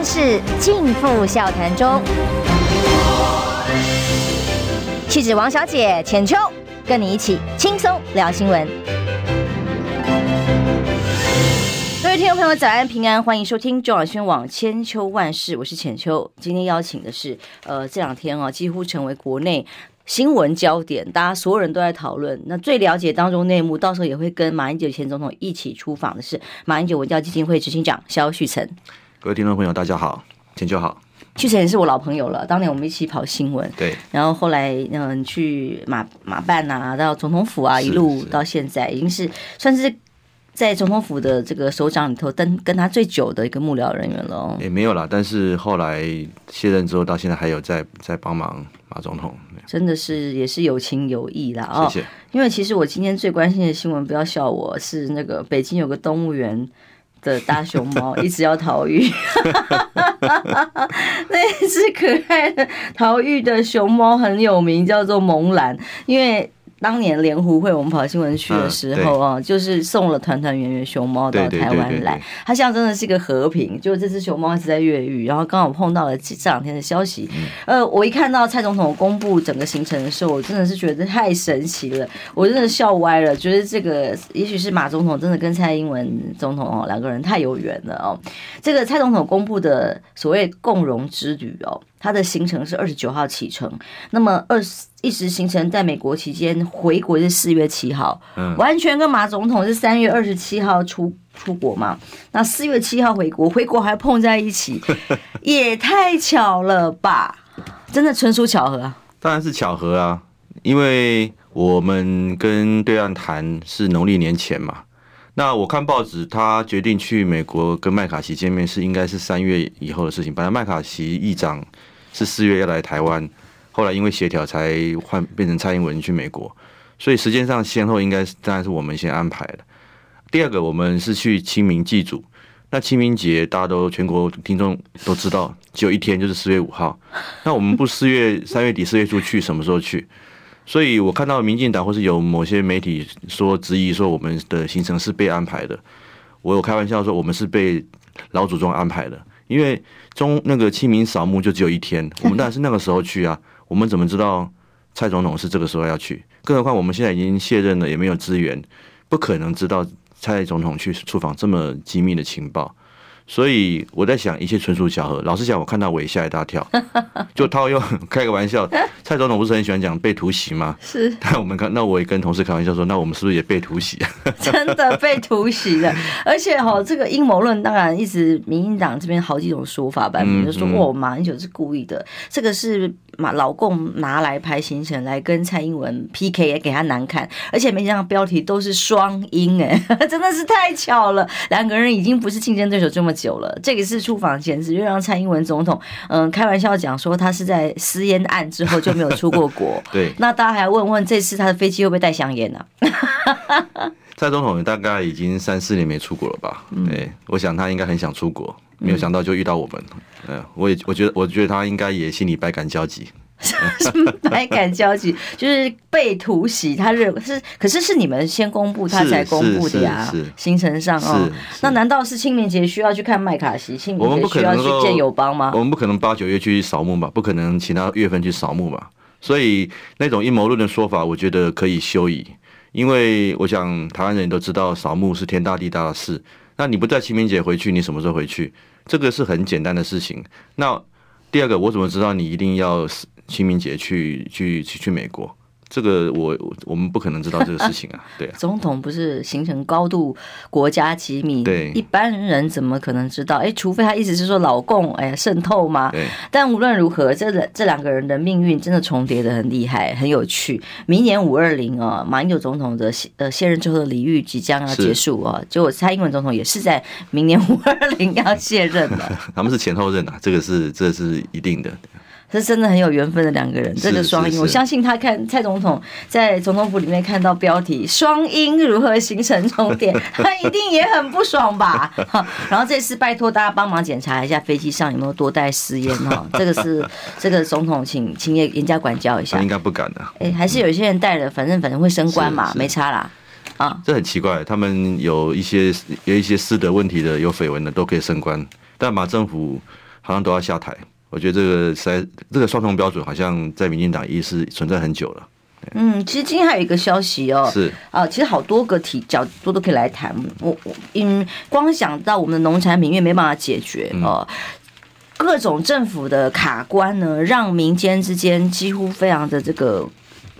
万事尽付笑谈中。气质王小姐浅秋，跟你一起轻松聊新闻。各位听众朋友，早安平安，欢迎收听中广新闻网千秋万事，我是浅秋。今天邀请的是，呃，这两天啊，几乎成为国内新闻焦点，大家所有人都在讨论。那最了解当中内幕，到时候也会跟马英九前总统一起出访的是马英九文教基金会执行长萧旭岑。各位听众朋友，大家好，请就好。屈臣也是我老朋友了，当年我们一起跑新闻，对。然后后来嗯，去马马办啊，到总统府啊，一路到现在，已经是算是。在总统府的这个首长里头，跟跟他最久的一个幕僚人员了。也没有啦，但是后来卸任之后，到现在还有在在帮忙马总统。真的是也是有情有义啦。哦。谢谢。因为其实我今天最关心的新闻，不要笑我，是那个北京有个动物园的大熊猫一直要逃狱，那只可爱的逃狱的熊猫很有名，叫做萌兰，因为。当年联湖会我们跑新闻去的时候啊，就是送了团团圆圆熊猫到台湾来。它现在真的是一个和平，就这只熊猫一直在越狱，然后刚好碰到了这两天的消息。呃，我一看到蔡总统公布整个行程的时候，我真的是觉得太神奇了，我真的笑歪了。觉得这个也许是马总统真的跟蔡英文总统哦两个人太有缘了哦。这个蔡总统公布的所谓共荣之旅哦。他的行程是二十九号启程，那么二十一时行程在美国期间回国是四月七号，嗯，完全跟马总统是三月二十七号出出国嘛，那四月七号回国，回国还碰在一起，也太巧了吧？真的纯属巧合啊！当然是巧合啊，因为我们跟对岸谈是农历年前嘛。那我看报纸，他决定去美国跟麦卡锡见面是应该是三月以后的事情。本来麦卡锡议长是四月要来台湾，后来因为协调才换变成蔡英文去美国，所以时间上先后应该是当然是我们先安排的。第二个，我们是去清明祭祖，那清明节大家都全国听众都知道，只有一天就是四月五号。那我们不四月三月底四月初去，什么时候去？所以我看到民进党或是有某些媒体说质疑说我们的行程是被安排的，我有开玩笑说我们是被老祖宗安排的，因为中那个清明扫墓就只有一天，我们当然是那个时候去啊，我们怎么知道蔡总统是这个时候要去？更何况我们现在已经卸任了，也没有资源，不可能知道蔡总统去出访这么机密的情报。所以我在想，一切纯属巧合。老实讲，我看到我也吓一大跳。就套用开个玩笑，蔡总统不是很喜欢讲被突袭吗？是。那我们看，那我也跟同事开玩笑说，那我们是不是也被突袭？真的被突袭了。而且哈，这个阴谋论当然一直民进党这边好几种说法版本，就说哦，马英九是故意的，这个是马老共拿来拍行程来跟蔡英文 PK，也给他难看。而且没想到标题都是双英，哎，真的是太巧了，两个人已经不是竞争对手这么。久了，这个是出访前，只就让蔡英文总统，嗯，开玩笑讲说他是在私烟案之后就没有出过国。对，那大家还要问问这次他的飞机会不会带香烟呢？蔡总统大概已经三四年没出国了吧？对，我想他应该很想出国，没有想到就遇到我们。嗯，我也我觉得，我觉得他应该也心里百感交集。什么百感交集？就是被突袭，他认为是，可是是你们先公布，他才公布的呀。行程上哦，那难道是清明节需要去看麦卡锡？清明节需要去见友邦吗？我们不可能八九月去扫墓吧？不可能其他月份去扫墓吧？所以那种阴谋论的说法，我觉得可以休矣。因为我想台湾人都知道扫墓是天大地大的事。那你不在清明节回去，你什么时候回去？这个是很简单的事情。那第二个，我怎么知道你一定要清明节去去去去美国，这个我我们不可能知道这个事情啊，对啊。总统不是形成高度国家机密，对，一般人怎么可能知道？哎，除非他意思是说老共哎呀渗透吗？对。但无论如何，这两这两个人的命运真的重叠的很厉害，很有趣。明年五二零啊，马英九总统的呃卸任之后的礼遇即将要结束啊，结果蔡英文总统也是在明年五二零要卸任了。他们是前后任啊，这个是这是一定的。是真的很有缘分的两个人，这个双鹰，我相信他看蔡总统在总统府里面看到标题“双鹰如何形成重叠”，他一定也很不爽吧？然后这次拜托大家帮忙检查一下飞机上有没有多带私烟哈，这个是这个总统请请也严加管教一下。应该不敢的。哎，还是有些人带了，反正反正会升官嘛，没差啦。啊，这很奇怪，他们有一些有一些私德问题的、有绯闻的都可以升官，但马政府。好像都要下台。我觉得这个实在这个双重标准好像在民进党也是存在很久了。嗯，其实今天还有一个消息哦，是啊，其实好多个题角度都可以来谈。我我嗯，光想到我们的农产品因为没办法解决哦，各种政府的卡关呢，让民间之间几乎非常的这个。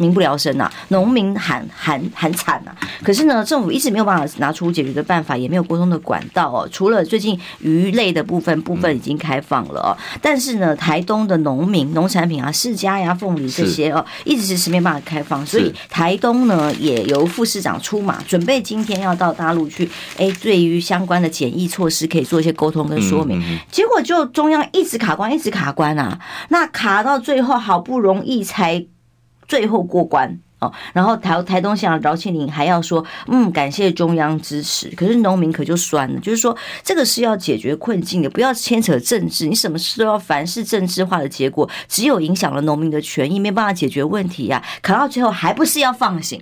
民不聊生呐，农民喊喊喊惨呐。可是呢，政府一直没有办法拿出解决的办法，也没有沟通的管道哦。除了最近鱼类的部分，部分已经开放了哦。但是呢，台东的农民农产品啊，释迦呀、凤梨这些哦，一直是没办法开放。所以台东呢，也由副市长出马，准备今天要到大陆去，哎，对于相关的检疫措施可以做一些沟通跟说明。结果就中央一直卡关，一直卡关啊。那卡到最后，好不容易才。最后过关哦，然后台台东县饶庆林还要说，嗯，感谢中央支持。可是农民可就酸了，就是说这个是要解决困境的，不要牵扯政治。你什么事都要凡事政治化的结果，只有影响了农民的权益，没办法解决问题呀、啊。可到最后还不是要放行？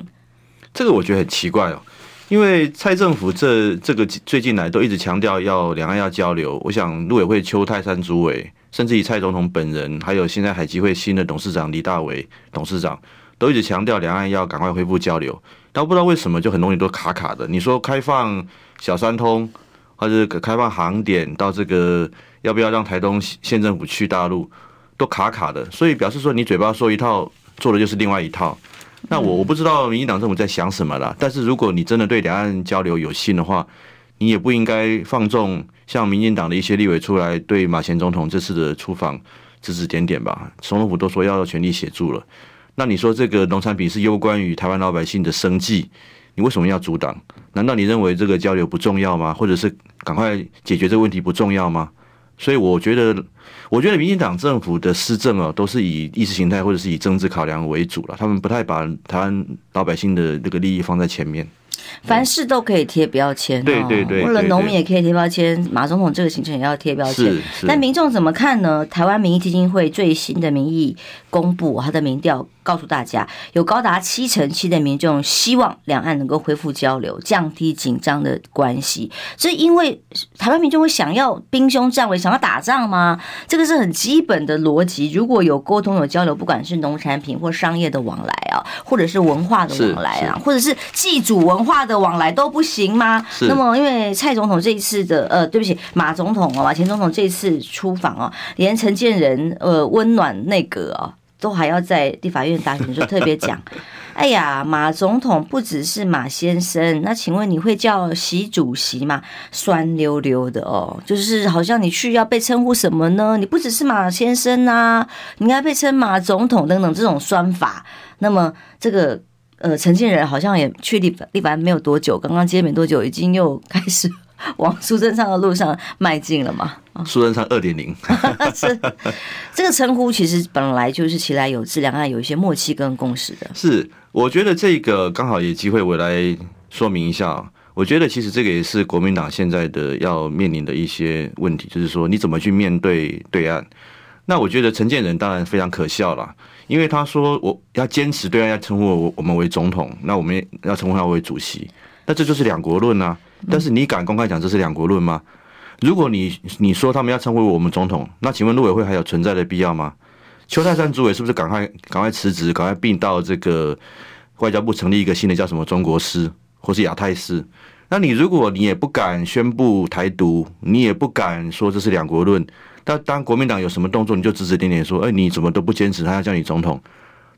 这个我觉得很奇怪哦，因为蔡政府这这个最近来都一直强调要两岸要交流。我想陆委会邱泰山主委。甚至于蔡总统本人，还有现在海基会新的董事长李大为董事长，都一直强调两岸要赶快恢复交流。但不知道为什么就很容易都卡卡的。你说开放小三通，或者开放航点到这个，要不要让台东县政府去大陆，都卡卡的。所以表示说你嘴巴说一套，做的就是另外一套。那我我不知道民进党政府在想什么啦。但是如果你真的对两岸交流有心的话，你也不应该放纵像民进党的一些立委出来对马前总统这次的出访指指点点吧。总统府都说要全力协助了，那你说这个农产品是攸关于台湾老百姓的生计，你为什么要阻挡？难道你认为这个交流不重要吗？或者是赶快解决这个问题不重要吗？所以我觉得，我觉得民进党政府的施政啊，都是以意识形态或者是以政治考量为主了，他们不太把台湾老百姓的这个利益放在前面。凡事都可以贴标签，对对对，为了农民也可以贴标签，马总统这个行程也要贴标签。但民众怎么看呢？台湾民意基金会最新的民意公布，他的民调。告诉大家，有高达七成七的民众希望两岸能够恢复交流，降低紧张的关系。这因为台湾民众会想要兵凶战危，想要打仗吗？这个是很基本的逻辑。如果有沟通、有交流，不管是农产品或商业的往来啊，或者是文化的往来啊，或者是祭祖文化的往来都不行吗？那么，因为蔡总统这一次的呃，对不起，马总统啊，马前总统这次出访啊，连陈建仁呃温暖内阁啊。都还要在立法院答询的时候特别讲，哎呀，马总统不只是马先生，那请问你会叫习主席吗？酸溜溜的哦，就是好像你去要被称呼什么呢？你不只是马先生啊，你应该被称马总统等等这种酸法。那么这个呃，陈建仁好像也去立法立法没有多久，刚刚接没多久，已经又开始。往苏贞昌的路上迈进了嘛？苏贞昌二点零，是这个称呼其实本来就是其来有自，两岸有一些默契跟共识的。是，我觉得这个刚好有机会我来说明一下。我觉得其实这个也是国民党现在的要面临的一些问题，就是说你怎么去面对对岸。那我觉得陈建仁当然非常可笑了，因为他说我要坚持对岸要称呼我我们为总统，那我们要称呼他为主席，那这就是两国论啊。但是你敢公开讲这是两国论吗？如果你你说他们要称呼我们总统，那请问陆委会还有存在的必要吗？邱泰山主委是不是赶快赶快辞职，赶快并到这个外交部成立一个新的叫什么中国司或是亚太司？那你如果你也不敢宣布台独，你也不敢说这是两国论，但当国民党有什么动作，你就指指点点说，哎，你怎么都不坚持他要叫你总统？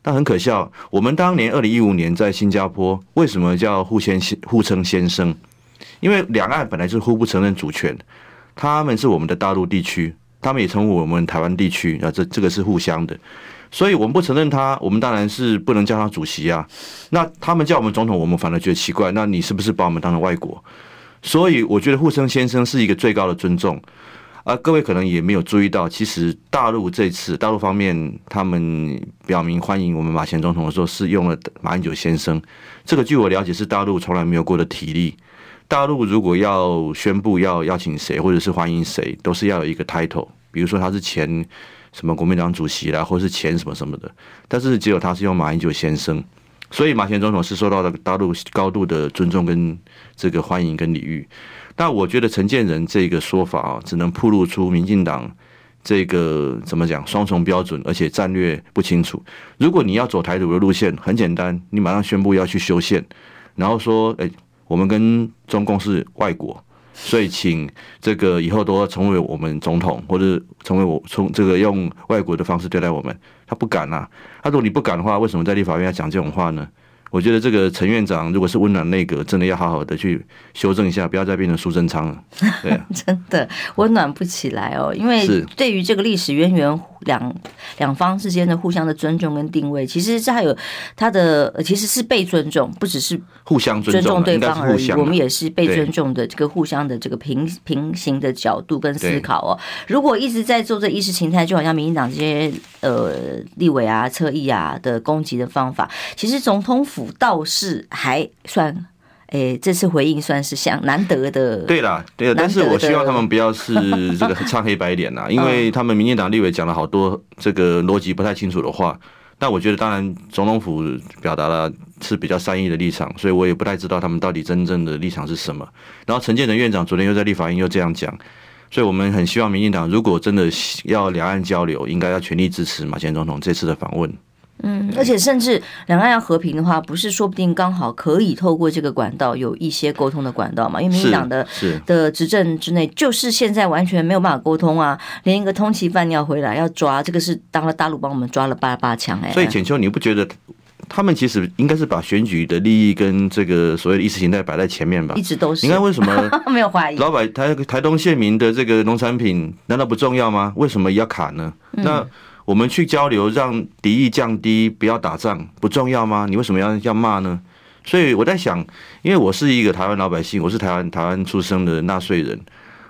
但很可笑，我们当年二零一五年在新加坡为什么叫互先互称先生？因为两岸本来就是互不承认主权，他们是我们的大陆地区，他们也称呼我们台湾地区啊，这这个是互相的，所以我们不承认他，我们当然是不能叫他主席啊。那他们叫我们总统，我们反而觉得奇怪，那你是不是把我们当成外国？所以我觉得互生先生是一个最高的尊重啊。各位可能也没有注意到，其实大陆这次大陆方面他们表明欢迎我们马前总统的时候，是用了马英九先生，这个据我了解是大陆从来没有过的体例。大陆如果要宣布要邀请谁，或者是欢迎谁，都是要有一个 title，比如说他是前什么国民党主席啦，或是前什么什么的。但是只有他是用马英九先生，所以马前总统是受到了大陆高度的尊重跟这个欢迎跟礼遇。但我觉得陈建仁这个说法啊，只能暴露出民进党这个怎么讲？双重标准，而且战略不清楚。如果你要走台独的路线，很简单，你马上宣布要去修宪，然后说，哎，我们跟中共是外国，所以请这个以后都要成为我们总统，或者成为我从这个用外国的方式对待我们。他不敢啊，他如果你不敢的话，为什么在立法院要讲这种话呢？我觉得这个陈院长如果是温暖内阁，真的要好好的去修正一下，不要再变成苏贞昌了。对啊，真的温暖不起来哦，因为对于这个历史渊源。两两方之间的互相的尊重跟定位，其实这还有他的其实是被尊重，不只是互相尊重对方而已。我们也是被尊重的这个互相的这个平平行的角度跟思考哦。如果一直在做这意识形态，就好像民进党这些呃立委啊、侧翼啊的攻击的方法，其实总统府倒是还算。哎，这次回应算是像难得的。对啦，对啦，但是我希望他们不要是 这个唱黑白脸呐，因为他们民进党立委讲了好多这个逻辑不太清楚的话。那我觉得，当然总统府表达了是比较善意的立场，所以我也不太知道他们到底真正的立场是什么。然后陈建仁院长昨天又在立法院又这样讲，所以我们很希望民进党如果真的要两岸交流，应该要全力支持马前总统这次的访问。嗯，而且甚至两岸要和平的话，不是说不定刚好可以透过这个管道有一些沟通的管道嘛？因为民进党的的执政之内，就是现在完全没有办法沟通啊，连一个通缉犯要回来要抓，这个是当了大陆帮我们抓了八八枪哎。所以浅秋，你不觉得他们其实应该是把选举的利益跟这个所谓的意识形态摆在前面吧？一直都是。你看为什么 没有怀疑？老百台台东县民的这个农产品难道不重要吗？为什么要卡呢？那？我们去交流，让敌意降低，不要打仗，不重要吗？你为什么要要骂呢？所以我在想，因为我是一个台湾老百姓，我是台湾台湾出生的纳税人，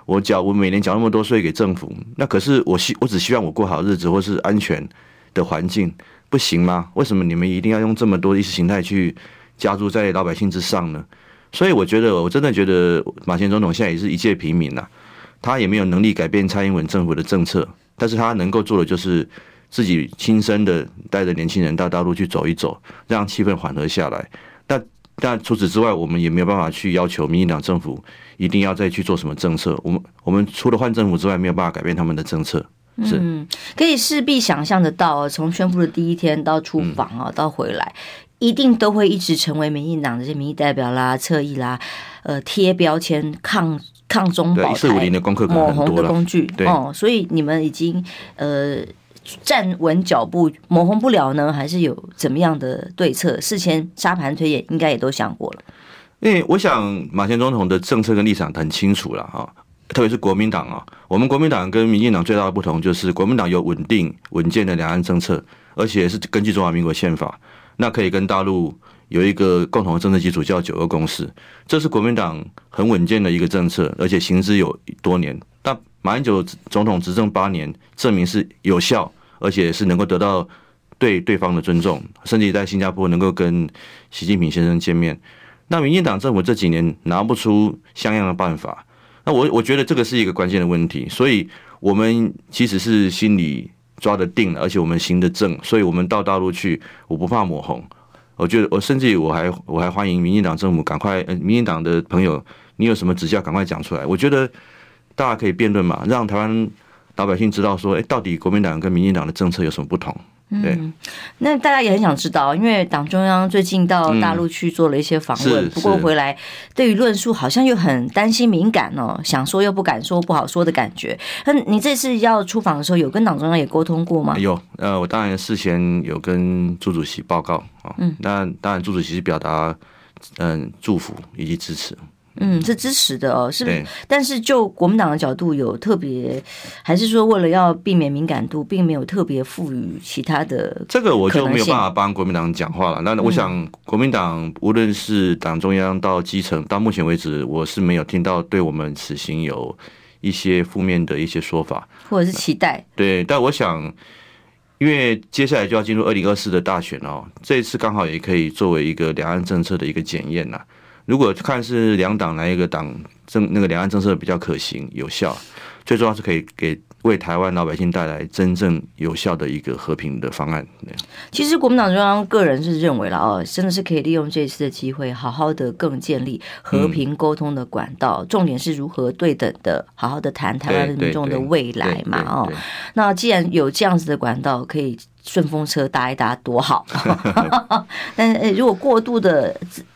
我缴我每年缴那么多税给政府，那可是我希我只希望我过好日子，或是安全的环境，不行吗？为什么你们一定要用这么多意识形态去加注在老百姓之上呢？所以我觉得，我真的觉得马前总统现在也是一介平民呐，他也没有能力改变蔡英文政府的政策，但是他能够做的就是。自己亲身的带着年轻人到大陆去走一走，让气氛缓和下来。但但除此之外，我们也没有办法去要求民进党政府一定要再去做什么政策。我们我们除了换政府之外，没有办法改变他们的政策。是，嗯，可以势必想象得到，从宣布的第一天到出访啊，到回来，一定都会一直成为民进党这些民意代表啦、侧翼啦，呃，贴标签、抗抗中保台、一四五零的功课抹红的工具。哦，所以你们已经呃。站稳脚步，抹红不了呢，还是有怎么样的对策？事前沙盘推演应该也都想过了。因为我想马前总统的政策跟立场很清楚了哈，特别是国民党啊，我们国民党跟民进党最大的不同就是国民党有稳定稳健的两岸政策，而且是根据中华民国宪法，那可以跟大陆有一个共同的政治基础叫九二共识，这是国民党很稳健的一个政策，而且行之有多年。但马英九总统执政八年，证明是有效，而且是能够得到对对方的尊重，甚至在新加坡能够跟习近平先生见面。那民进党政府这几年拿不出像样的办法，我我觉得这个是一个关键的问题。所以我们其实是心里抓得定了，而且我们行得正，所以我们到大陆去，我不怕抹红。我觉得我甚至我还我还欢迎民进党政府赶快，呃，民进党的朋友，你有什么指教，赶快讲出来。我觉得。大家可以辩论嘛，让台湾老百姓知道说，哎，到底国民党跟民进党的政策有什么不同？对，嗯，那大家也很想知道，因为党中央最近到大陆去做了一些访问，不过回来对于论述好像又很担心敏感哦，想说又不敢说，不好说的感觉。那你这次要出访的时候，有跟党中央也沟通过吗？有，呃，我当然事前有跟朱主席报告啊，嗯，那当然朱主席是表达嗯祝福以及支持。嗯，是支持的哦，是不是？但是就国民党的角度，有特别，还是说为了要避免敏感度，并没有特别赋予其他的？这个我就没有办法帮国民党讲话了。那我想，国民党无论是党中央到基层，到目前为止，我是没有听到对我们此行有一些负面的一些说法，或者是期待。对，但我想，因为接下来就要进入二零二四的大选哦，这一次刚好也可以作为一个两岸政策的一个检验呐。如果看是两党哪一个党政那个两岸政策比较可行有效，最重要是可以给为台湾老百姓带来真正有效的一个和平的方案。其实国民党中央个人是认为了哦，真的是可以利用这次的机会，好好的更建立和平沟通的管道。嗯、重点是如何对等的好好的谈台湾民众的未来嘛哦。那既然有这样子的管道，可以顺风车搭一搭多好。但是如果过度的。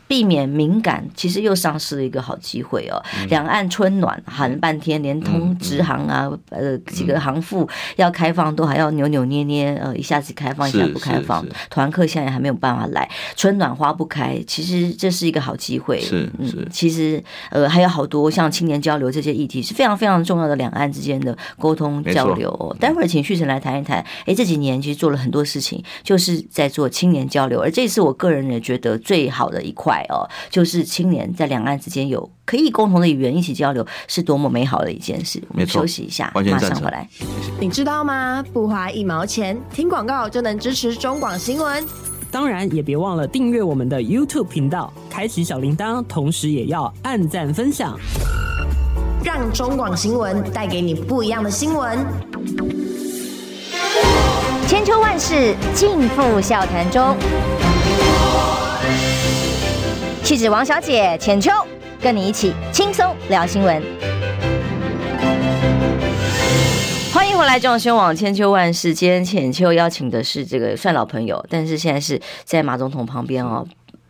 避免敏感，其实又丧失了一个好机会哦。两岸春暖喊了半天，连通直航啊，呃，几个航复要开放都还要扭扭捏捏，呃，一下子开放，一下不开放。团客现在还没有办法来，春暖花不开，其实这是一个好机会。是嗯，其实呃还有好多像青年交流这些议题是非常非常重要的，两岸之间的沟通交流。待会儿请旭晨来谈一谈。哎，这几年其实做了很多事情，就是在做青年交流，而这次我个人也觉得最好的一块。哦，就是青年在两岸之间有可以共同的语言一起交流，是多么美好的一件事。我们休息一下，马上回来。你知道吗？不花一毛钱，听广告就能支持中广新闻。当然，也别忘了订阅我们的 YouTube 频道，开启小铃铛，同时也要按赞分享，让中广新闻带给你不一样的新闻。千秋万世尽付笑谈中。气质王小姐浅秋，跟你一起轻松聊新闻。欢迎回来，中广新闻网千秋万世。今天浅秋邀请的是这个算老朋友，但是现在是在马总统旁边哦，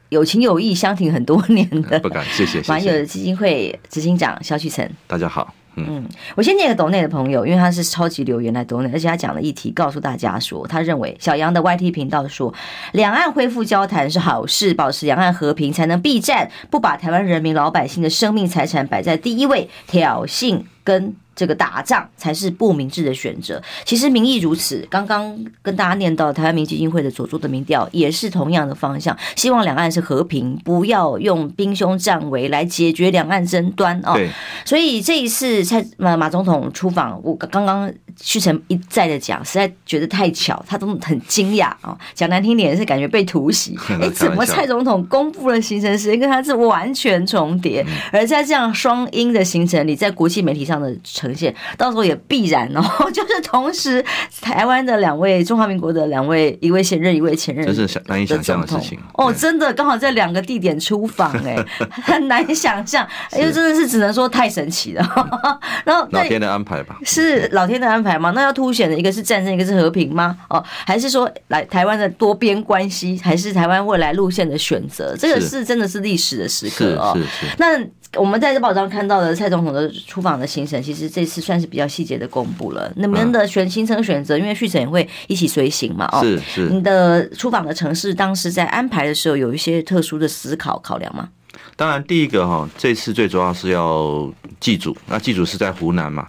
有情有义相挺很多年的，不敢谢谢。马友基金会执行长肖旭岑，大家好。嗯，我先念个抖内的朋友，因为他是超级留言来抖内，而且他讲了议题，告诉大家说，他认为小杨的 YT 频道说，两岸恢复交谈是好事，保持两岸和平才能避战，不把台湾人民老百姓的生命财产摆在第一位，挑衅跟。这个打仗才是不明智的选择。其实民意如此，刚刚跟大家念到台湾民基金会的所做的民调也是同样的方向，希望两岸是和平，不要用兵凶战危来解决两岸争端哦。所以这一次蔡马马总统出访，我刚刚旭成一再的讲，实在觉得太巧，他都很惊讶啊。讲难听点是感觉被突袭，哎，怎么蔡总统公布了行程时间跟他是完全重叠？而在这样双音的行程里，在国际媒体上的。呈现，到时候也必然哦，就是同时台湾的两位中华民国的两位，一位现任，一位前任，这是想难以想象的事情哦，真的刚好在两个地点出访，哎，很难想象，因为真的是只能说太神奇了。然后老天的安排吧，是老天的安排吗？那要凸显的一个是战争，一个是和平吗？哦，还是说来台湾的多边关系，还是台湾未来路线的选择？这个是真的是历史的时刻哦。是是。那我们在这报章看到的蔡总统的出访的行程，其实这次算是比较细节的公布了。你们的选行程选择，因为旭程也会一起随行嘛，哦，是是。你的出访的城市，当时在安排的时候，有一些特殊的思考考量吗？当然，第一个哈，这次最主要是要祭祖，那祭祖是在湖南嘛，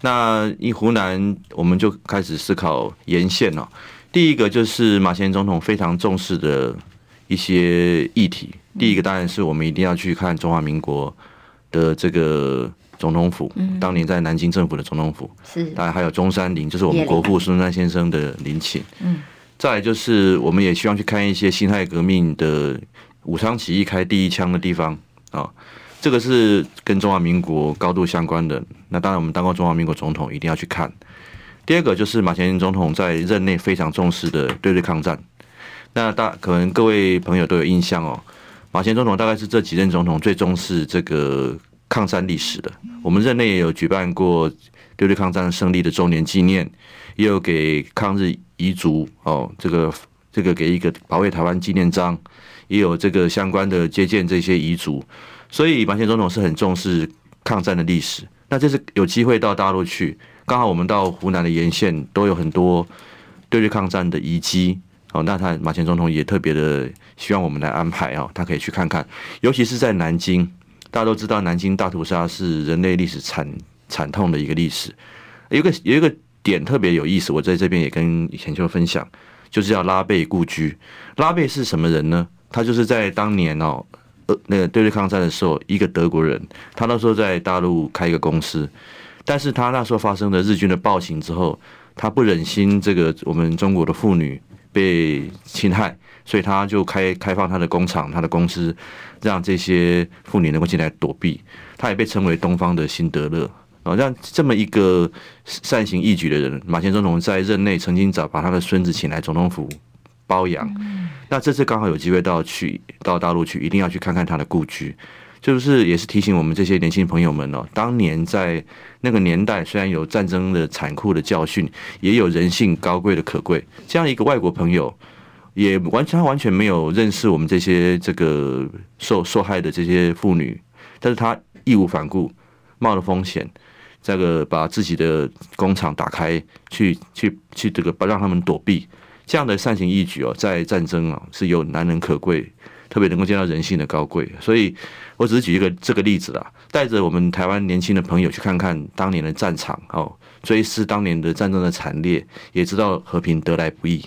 那一湖南我们就开始思考沿线哦。第一个就是马前总统非常重视的一些议题。第一个当然是我们一定要去看中华民国的这个总统府，当年在南京政府的总统府，是，当然还有中山陵，就是我们国父孙中山先生的陵寝。嗯，再来就是我们也希望去看一些辛亥革命的武昌起义开第一枪的地方啊，这个是跟中华民国高度相关的。那当然我们当过中华民国总统，一定要去看。第二个就是马前总统在任内非常重视的对日抗战，那大可能各位朋友都有印象哦。马前总统大概是这几任总统最重视这个抗战历史的。我们任内也有举办过对日抗战胜利的周年纪念，也有给抗日遗族哦，这个这个给一个保卫台湾纪念章，也有这个相关的接见这些遗族。所以马前总统是很重视抗战的历史。那这次有机会到大陆去，刚好我们到湖南的沿线都有很多对日抗战的遗迹。哦，那他马前总统也特别的希望我们来安排哦，他可以去看看，尤其是在南京，大家都知道南京大屠杀是人类历史惨惨痛的一个历史，有个有一个点特别有意思，我在这边也跟浅秋分享，就是叫拉贝故居。拉贝是什么人呢？他就是在当年哦，呃，那个对日抗战的时候，一个德国人，他那时候在大陆开一个公司，但是他那时候发生了日军的暴行之后，他不忍心这个我们中国的妇女。被侵害，所以他就开开放他的工厂、他的公司，让这些妇女能够进来躲避。他也被称为东方的辛德勒啊，让这么一个善行义举的人，马前总统在任内曾经找把他的孙子请来总统府包养。那这次刚好有机会到去到大陆去，一定要去看看他的故居。就是也是提醒我们这些年轻朋友们哦，当年在那个年代，虽然有战争的残酷的教训，也有人性高贵的可贵。这样一个外国朋友，也完全他完全没有认识我们这些这个受受害的这些妇女，但是他义无反顾，冒了风险，这个把自己的工厂打开，去去去这个不让他们躲避，这样的善行义举哦，在战争啊是有难能可贵。特别能够见到人性的高贵，所以我只是举一个这个例子啦，带着我们台湾年轻的朋友去看看当年的战场，哦，追思当年的战争的惨烈，也知道和平得来不易。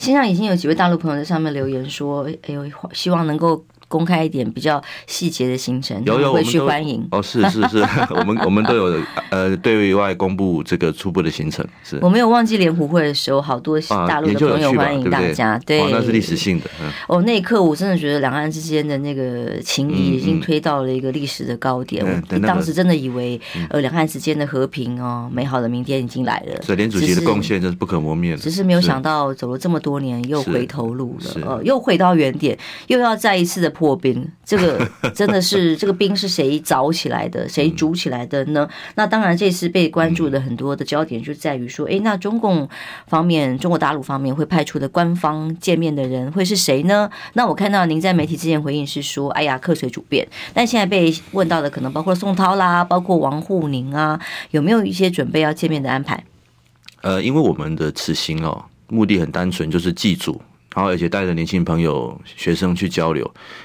现在已经有几位大陆朋友在上面留言说：“哎呦，希望能够。”公开一点比较细节的行程，有有会去欢迎哦，是是是，我们我们都有呃对外公布这个初步的行程。是我没有忘记联湖会的时候，好多大陆的朋友欢迎大家，对，那是历史性的。哦，那一刻我真的觉得两岸之间的那个情谊已经推到了一个历史的高点。我当时真的以为呃两岸之间的和平哦，美好的明天已经来了。所以连主席的贡献真是不可磨灭的。只是没有想到走了这么多年又回头路了，呃，又回到原点，又要再一次的。破冰，这个 真的是这个冰是谁凿起来的，谁筑起来的呢？那当然，这次被关注的很多的焦点就在于说，诶，那中共方面，中国大陆方面会派出的官方见面的人会是谁呢？那我看到您在媒体之前回应是说，哎呀，客随主便。但现在被问到的可能包括宋涛啦，包括王沪宁啊，有没有一些准备要见面的安排？呃，因为我们的此行哦，目的很单纯，就是祭祖。然后，而且带着年轻朋友、学生去交流，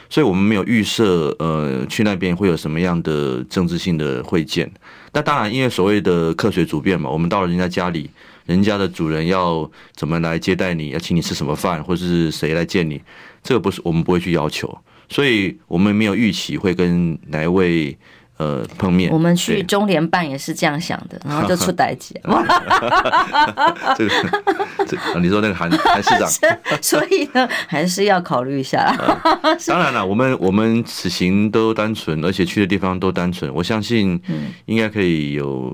所以我们没有预设，呃，去那边会有什么样的政治性的会见。那当然，因为所谓的客随主便嘛，我们到了人家家里，人家的主人要怎么来接待你，要请你吃什么饭，或是谁来见你，这个不是我们不会去要求，所以我们没有预期会跟哪一位。呃，碰面，我们去中联办也是这样想的，然后就出代级。这个，这你说那个韩 韩市长，所以呢，还是要考虑一下。当然了，我们我们此行都单纯，而且去的地方都单纯，我相信应该可以有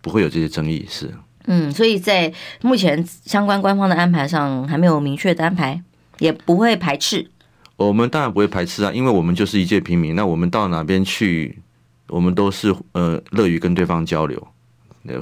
不会有这些争议。是，嗯，所以在目前相关官方的安排上还没有明确的安排，也不会排斥。我们当然不会排斥啊，因为我们就是一介平民，那我们到哪边去？我们都是呃乐于跟对方交流，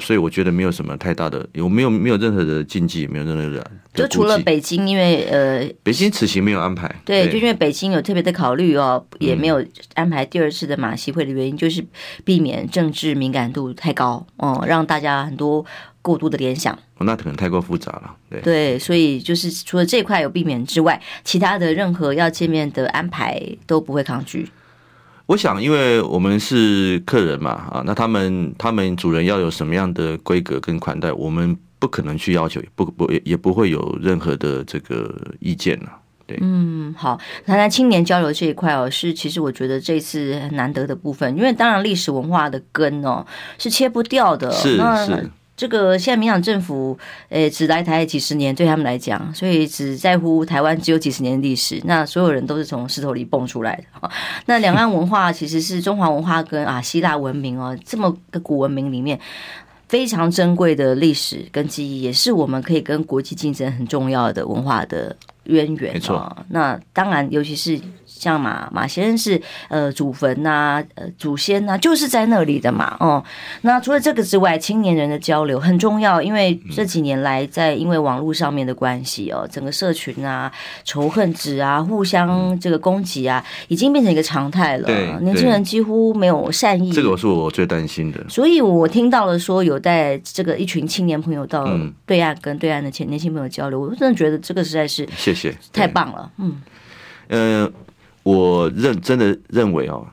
所以我觉得没有什么太大的，有没有没有任何的禁忌，没有任何的。就除了北京，因为呃，北京此行没有安排。对，对就因为北京有特别的考虑哦，也没有安排第二次的马习会的原因，嗯、就是避免政治敏感度太高哦，让大家很多过度的联想。哦，那可能太过复杂了。对对，所以就是除了这块有避免之外，其他的任何要见面的安排都不会抗拒。我想，因为我们是客人嘛，啊，那他们他们主人要有什么样的规格跟款待，我们不可能去要求，不不也也不会有任何的这个意见了。对，嗯，好，谈谈青年交流这一块哦，是其实我觉得这次很难得的部分，因为当然历史文化的根哦是切不掉的，是是。这个现在民党政府，诶，只来台几十年，对他们来讲，所以只在乎台湾只有几十年的历史。那所有人都是从石头里蹦出来的。那两岸文化其实是中华文化跟啊希腊文明哦这么个古文明里面非常珍贵的历史跟记忆，也是我们可以跟国际竞争很重要的文化的渊源。没错。那当然，尤其是。像马马先生是呃祖坟呐、啊，呃祖先呐、啊，就是在那里的嘛，哦，那除了这个之外，青年人的交流很重要，因为这几年来在因为网络上面的关系哦，整个社群啊仇恨值啊，互相这个攻击啊，已经变成一个常态了。年轻人几乎没有善意，这个是我最担心的。所以我听到了说有带这个一群青年朋友到对岸跟对岸的前年轻朋友交流，我真的觉得这个实在是谢谢太棒了，嗯，呃。我认真的认为哦，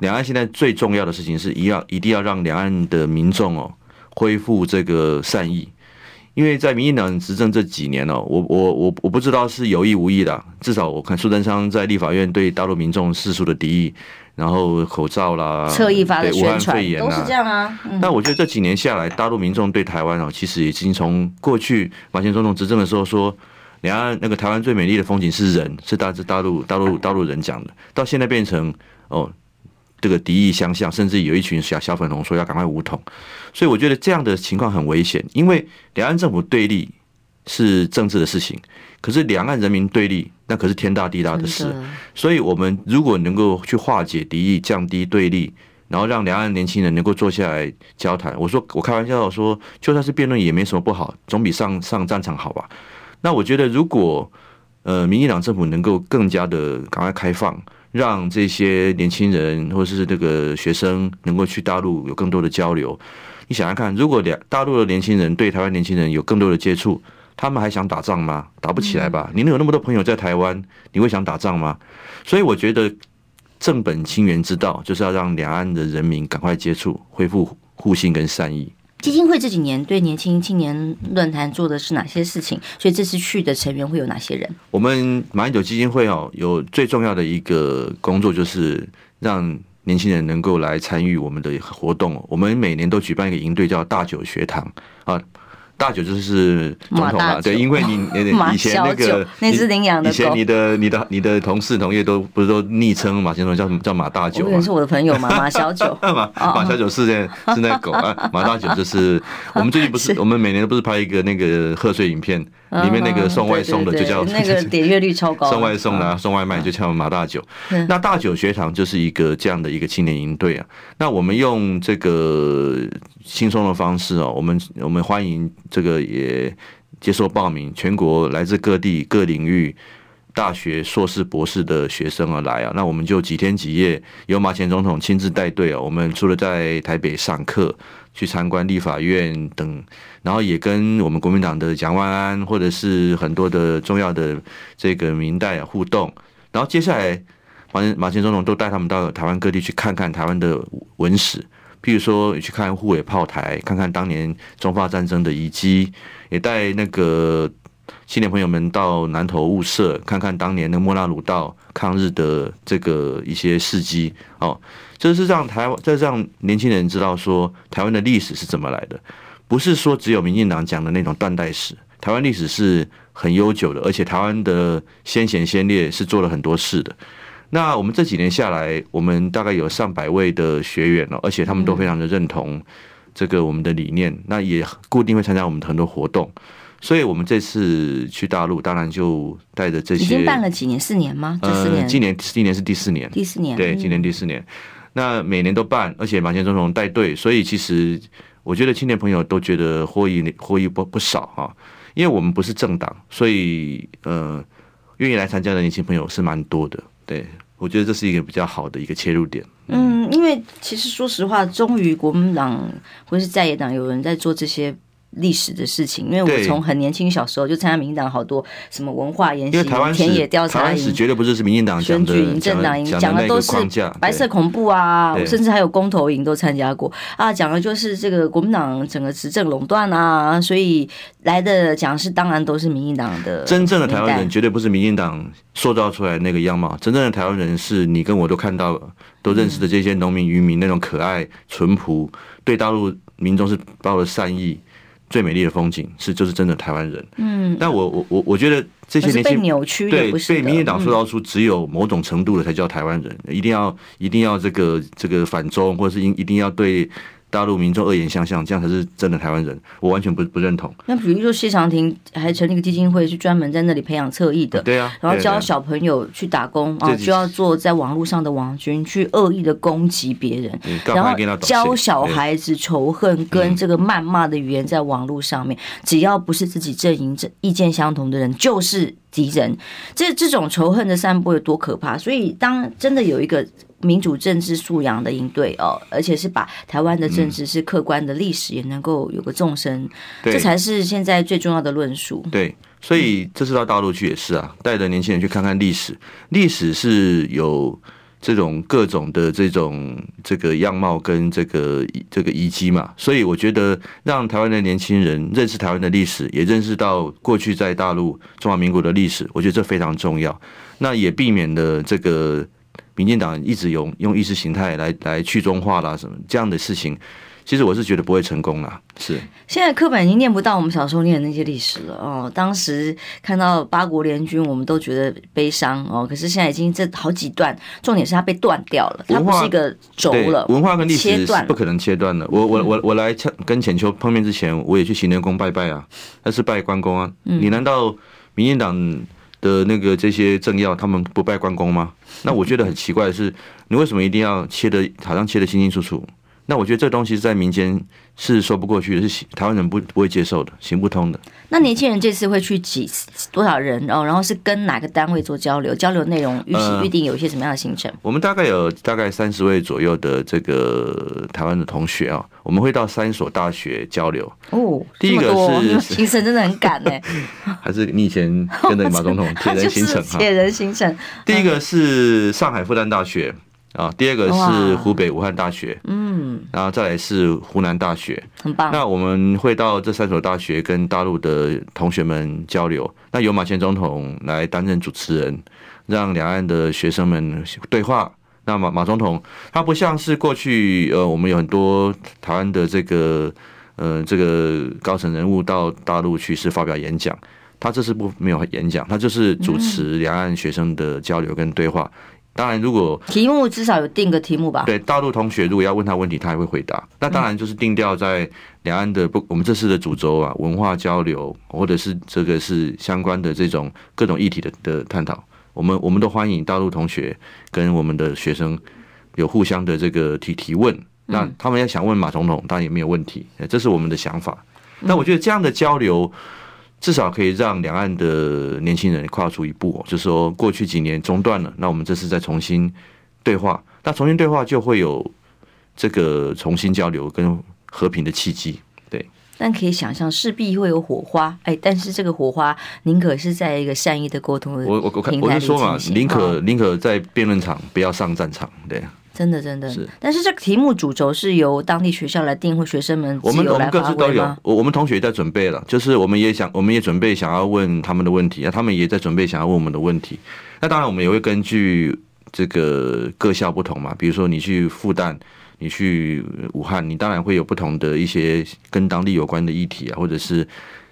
两岸现在最重要的事情是一要一定要让两岸的民众哦恢复这个善意，因为在民进党执政这几年哦，我我我我不知道是有意无意的，至少我看苏贞昌在立法院对大陆民众释出的敌意，然后口罩啦，侧翼发的宣传，武汉肺炎都是这样啊。嗯、但我觉得这几年下来，大陆民众对台湾哦，其实已经从过去马前总统执政的时候说。两岸那个台湾最美丽的风景是人，是大致大陆大陆大陆人讲的，到现在变成哦，这个敌意相向，甚至有一群小小粉红说要赶快武统，所以我觉得这样的情况很危险，因为两岸政府对立是政治的事情，可是两岸人民对立那可是天大地大的事，所以我们如果能够去化解敌意，降低对立。然后让两岸年轻人能够坐下来交谈。我说，我开玩笑说，就算是辩论也没什么不好，总比上上战场好吧？那我觉得，如果呃，民进党政府能够更加的赶快开放，让这些年轻人或者是这个学生能够去大陆有更多的交流，你想想看，如果两大陆的年轻人对台湾年轻人有更多的接触，他们还想打仗吗？打不起来吧？你能有那么多朋友在台湾，你会想打仗吗？所以我觉得。正本清源之道，就是要让两岸的人民赶快接触，恢复互信跟善意。基金会这几年对年轻青年论坛做的是哪些事情？所以这次去的成员会有哪些人？我们马英九基金会哦，有最重要的一个工作就是让年轻人能够来参与我们的活动。我们每年都举办一个营队，叫大九学堂啊。大九就是总统嘛，对，因为你 以前那个那是领养的，以前你的你的你的同事同业都不是都昵称马先生叫什么叫马大九？是我的朋友嘛，马小九。马马小九是那是那狗啊，马大九就是 我们最近不是我们每年都不是拍一个那个贺岁影片。里面那个送外送的就叫那个 点阅率超高，送外送的送外卖就叫马大九。那大九学堂就是一个这样的一个青年营队啊。那我们用这个轻松的方式哦，我们我们欢迎这个也接受报名，全国来自各地各领域大学硕士博士的学生而来啊。那我们就几天几夜由马前总统亲自带队啊。我们除了在台北上课。去参观立法院等，然后也跟我们国民党的蒋万安或者是很多的重要的这个民代啊互动，然后接下来马马前总统都带他们到台湾各地去看看台湾的文史，譬如说去看护卫炮台，看看当年中法战争的遗迹，也带那个青年朋友们到南投物社看看当年的莫拉鲁道抗日的这个一些事迹哦。这是让台湾，这是让年轻人知道说台湾的历史是怎么来的，不是说只有民进党讲的那种断代史。台湾历史是很悠久的，而且台湾的先贤先烈是做了很多事的。那我们这几年下来，我们大概有上百位的学员了，而且他们都非常的认同这个我们的理念，那也固定会参加我们的很多活动。所以我们这次去大陆，当然就带着这些。已经办了几年？四年吗？这四年？呃，今年今年是第四年。第四年。对，今年第四年。那每年都办，而且马前总统带队，所以其实我觉得青年朋友都觉得获益获益不不少哈。因为我们不是政党，所以呃，愿意来参加的年轻朋友是蛮多的。对，我觉得这是一个比较好的一个切入点。嗯，因为其实说实话，终于国民党或是在野党有人在做这些。历史的事情，因为我从很年轻小时候就参加民进党好多什么文化研习、田野调查营，绝对不是是民进党选举营、政党营，讲的都是白色恐怖啊，甚至还有公投营都参加过啊，讲的就是这个国民党整个执政垄断啊，所以来的讲师当然都是民进党的。真正的台湾人绝对不是民进党塑造出来的那个样貌，真正的台湾人是你跟我都看到、都认识的这些农民、渔民那种可爱、淳朴，对大陆民众是抱着善意。最美丽的风景是，就是真的台湾人。嗯，但我我我我觉得这些年轻被扭曲，对，被民进党塑造出只有某种程度的才叫台湾人，一定要一定要这个这个反中，或者是一一定要对。大陆民众恶言相向，这样才是真的台湾人。我完全不不认同。那比如说谢长廷还成立一个基金会，是专门在那里培养侧翼的。对啊，然后教小朋友去打工啊，就要做在网络上的网军，去恶意的攻击别人，然后教小孩子仇恨跟这个谩骂的语言在网络上面，只要不是自己阵营、这意见相同的人，就是敌人。这这种仇恨的散播有多可怕？所以当真的有一个。民主政治素养的应对哦，而且是把台湾的政治是客观的历史也能够有个纵深，这才是现在最重要的论述。对，所以这次到大陆去也是啊，带着年轻人去看看历史，历史是有这种各种的这种这个样貌跟这个这个遗迹嘛，所以我觉得让台湾的年轻人认识台湾的历史，也认识到过去在大陆中华民国的历史，我觉得这非常重要。那也避免了这个。民进党一直用用意识形态来来去中化啦什么这样的事情，其实我是觉得不会成功啦。是，现在课本已经念不到我们小时候念的那些历史了哦。当时看到八国联军，我们都觉得悲伤哦。可是现在已经这好几段，重点是它被断掉了，它不是一个轴了。文化跟历史是不可能切断的。我我我我来跟浅秋碰面之前，我也去行天宫拜拜啊，那是拜关公啊。你难道民进党的那个这些政要他们不拜关公吗？那我觉得很奇怪的是，你为什么一定要切的，好像切的清清楚楚？那我觉得这东西在民间是说不过去的，是台湾人不不会接受的，行不通的。那年轻人这次会去几多少人？然后然后是跟哪个单位做交流？交流内容预预定有一些什么样的行程？呃、我们大概有大概三十位左右的这个台湾的同学啊，我们会到三所大学交流。哦，第一个是行程真的很赶哎，还是你以前跟着马总统 铁人行程哈？铁人行程。第一个是上海复旦大学。啊，第二个是湖北武汉大学，嗯，然后再来是湖南大学，很棒。那我们会到这三所大学跟大陆的同学们交流。那由马前总统来担任主持人，让两岸的学生们对话。那马马总统他不像是过去呃，我们有很多台湾的这个呃这个高层人物到大陆去是发表演讲，他这次不没有演讲，他就是主持两岸学生的交流跟对话。当然，如果题目至少有定个题目吧。对，大陆同学如果要问他问题，他也会回答。那当然就是定调在两岸的不，我们这次的主轴啊，文化交流，或者是这个是相关的这种各种议题的的探讨。我们我们都欢迎大陆同学跟我们的学生有互相的这个提提问。那他们要想问马总统，当然也没有问题。这是我们的想法。那我觉得这样的交流。至少可以让两岸的年轻人跨出一步，就是说过去几年中断了，那我们这次再重新对话，那重新对话就会有这个重新交流跟和平的契机。对，但可以想象势必会有火花，哎，但是这个火花宁可是在一个善意的沟通的我我我看我是说嘛，宁可宁可在辩论场不要上战场，对。真的，真的是，但是这个题目主轴是由当地学校来定，或学生们我们我们各自都有，我我们同学也在准备了，就是我们也想，我们也准备想要问他们的问题，那他们也在准备想要问我们的问题。那当然，我们也会根据这个各校不同嘛，比如说你去复旦，你去武汉，你当然会有不同的一些跟当地有关的议题啊，或者是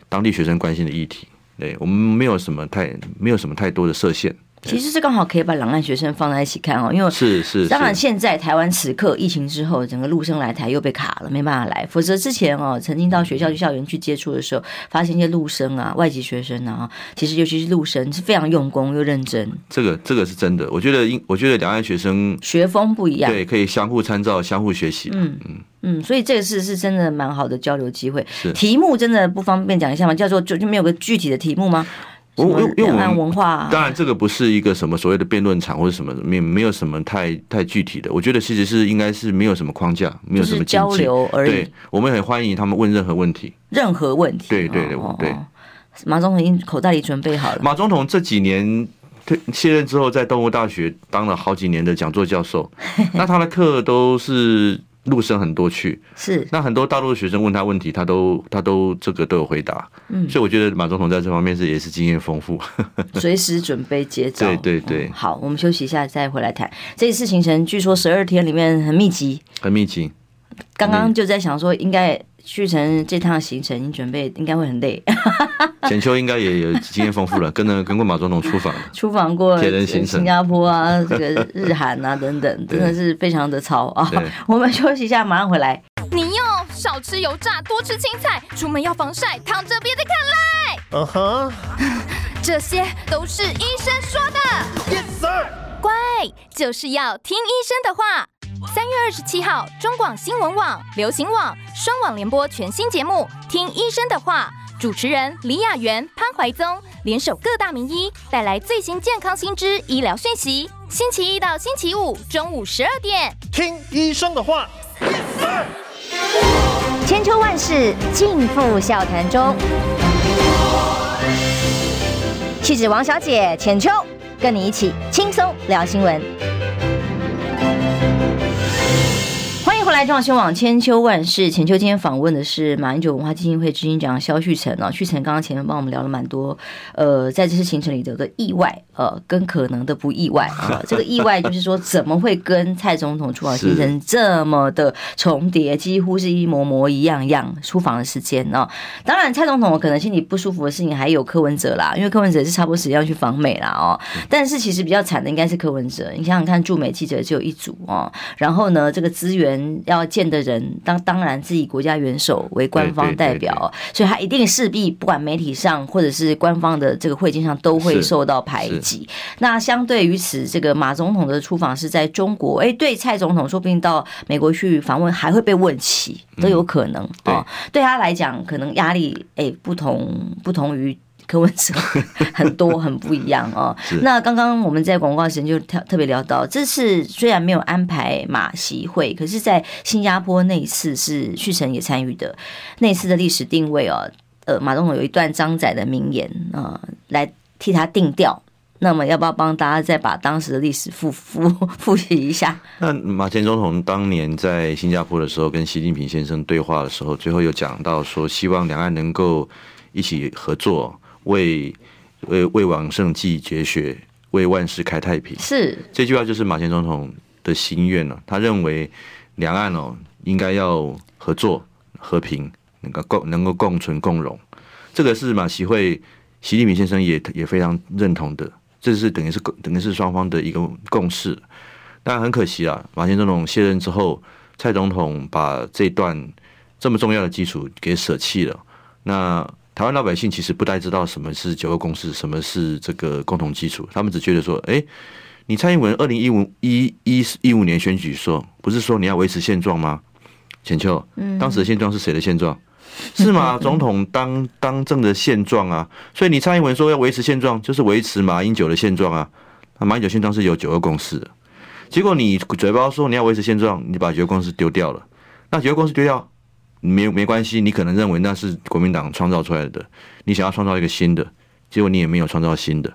当地学生关心的议题。对，我们没有什么太没有什么太多的设限。其实是刚好可以把两岸学生放在一起看哦，因为是是，当然现在台湾此刻疫情之后，整个陆生来台又被卡了，没办法来。否则之前哦，曾经到学校去校园去接触的时候，发现一些陆生啊、外籍学生啊，其实尤其是陆生是非常用功又认真。这个这个是真的，我觉得因我觉得两岸学生学风不一样，对，可以相互参照、相互学习。嗯嗯嗯，所以这个是是真的蛮好的交流机会。题目真的不方便讲一下吗？叫做就就没有个具体的题目吗？我因为文化，当然这个不是一个什么所谓的辩论场或者什么，没没有什么太太具体的。我觉得其实是应该是没有什么框架，没有什么交流而已。对，我们很欢迎他们问任何问题，任何问题。对对对对。马总统已经口袋里准备好了。马总统这几年退 卸任之后，在东吴大学当了好几年的讲座教授，那他的课都是。陆生很多去，是那很多大陆的学生问他问题，他都他都这个都有回答，嗯，所以我觉得马总统在这方面是也是经验丰富，随时准备接招。对对对、嗯，好，我们休息一下再回来谈这一次行程。据说十二天里面很密集，很密集。刚刚就在想说应该。去成这趟行程，你准备应该会很累。浅秋应该也有经验丰富了，跟着跟过马总统出访，出访过铁人行程，新加坡啊，这个日韩啊等等，真的是非常的操啊。我们休息一下，马上回来。你哟，少吃油炸，多吃青菜，出门要防晒，躺着别再看赖。嗯哼，这些都是医生说的。Yes sir，乖，就是要听医生的话。三月二十七号，中广新闻网、流行网双网联播全新节目《听医生的话》，主持人李雅媛、潘怀宗联手各大名医，带来最新健康新知、医疗讯息。星期一到星期五中午十二点，听医生的话。千秋万世尽付笑谈中，气质王小姐浅秋，跟你一起轻松聊新闻。回来，中广新网千秋万世，千秋今天访问的是马英九文化基金会执行长萧旭成啊。旭成刚刚前面帮我们聊了蛮多，呃，在这次行程里头的意外，呃，跟可能的不意外啊。这个意外就是说，怎么会跟蔡总统出访行程这么的重叠，几乎是一模模一样样出访的时间呢？当然，蔡总统可能心里不舒服的事情还有柯文哲啦，因为柯文哲是差不多时间要去访美啦哦。但是其实比较惨的应该是柯文哲，你想想看，驻美记者只有一组哦，然后呢，这个资源要见的人，当当然自己国家元首为官方代表，所以他一定势必不管媒体上或者是官方的这个会见上都会受到排挤。那相对于此，这个马总统的出访是在中国，哎，对蔡总统说不定到美国去访问还会被问起，都有可能哦。对他来讲，可能压力哎不同不同于。柯文哲很多很不一样哦。那刚刚我们在广告时就特特别聊到，这次虽然没有安排马习会，可是在新加坡那一次是旭成也参与的。那次的历史定位哦，呃，马总统有一段张载的名言啊，来替他定调。那么要不要帮大家再把当时的历史复复 复习一下？那马前总统当年在新加坡的时候，跟习近平先生对话的时候，最后有讲到说，希望两岸能够一起合作。为为为往圣继绝学，为万世开太平。是这句话就是马前总统的心愿了。他认为两岸哦应该要合作、和平，能够共能够共存共荣。这个是马习会习近平先生也也非常认同的。这是等于是等于是双方的一个共识。但很可惜啊，马前总统卸任之后，蔡总统把这段这么重要的基础给舍弃了。那台湾老百姓其实不太知道什么是九二共识，什么是这个共同基础。他们只觉得说，哎，你蔡英文二零一五一一一五年选举说，不是说你要维持现状吗？浅秋，当时的现状是谁的现状？是马 总统当当政的现状啊。所以你蔡英文说要维持现状，就是维持马英九的现状啊。那马英九现状是有九二共识的，结果你嘴巴说你要维持现状，你把九二共识丢掉了。那九二共识丢掉。没没关系，你可能认为那是国民党创造出来的，你想要创造一个新的，结果你也没有创造新的。